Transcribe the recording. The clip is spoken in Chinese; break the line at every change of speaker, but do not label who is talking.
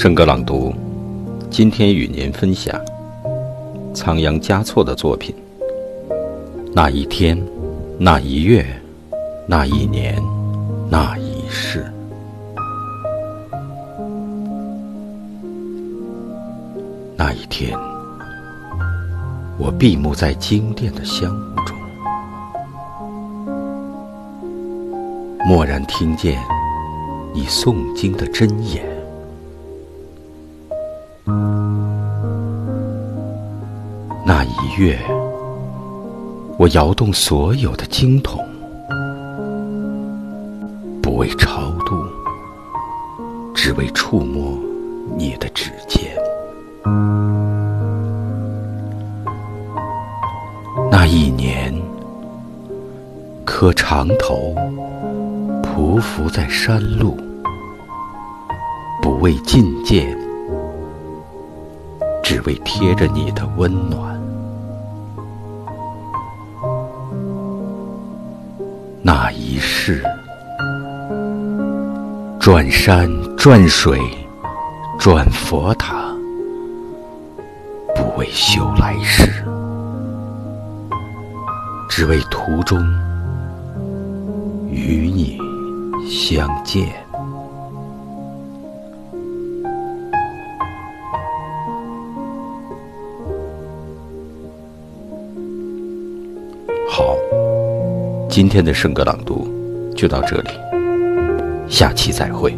圣歌朗读，今天与您分享仓央嘉措的作品。那一天，那一月，那一年，那一世。那一天，我闭目在经殿的香雾中，蓦然听见你诵经的真言。那一月，我摇动所有的经筒，不为超度，只为触摸你的指尖。那一年，磕长头，匍匐在山路，不为觐见，只为贴着你的温暖。那一世，转山转水转佛塔，不为修来世。只为途中与你相见。好，今天的圣歌朗读就到这里，下期再会。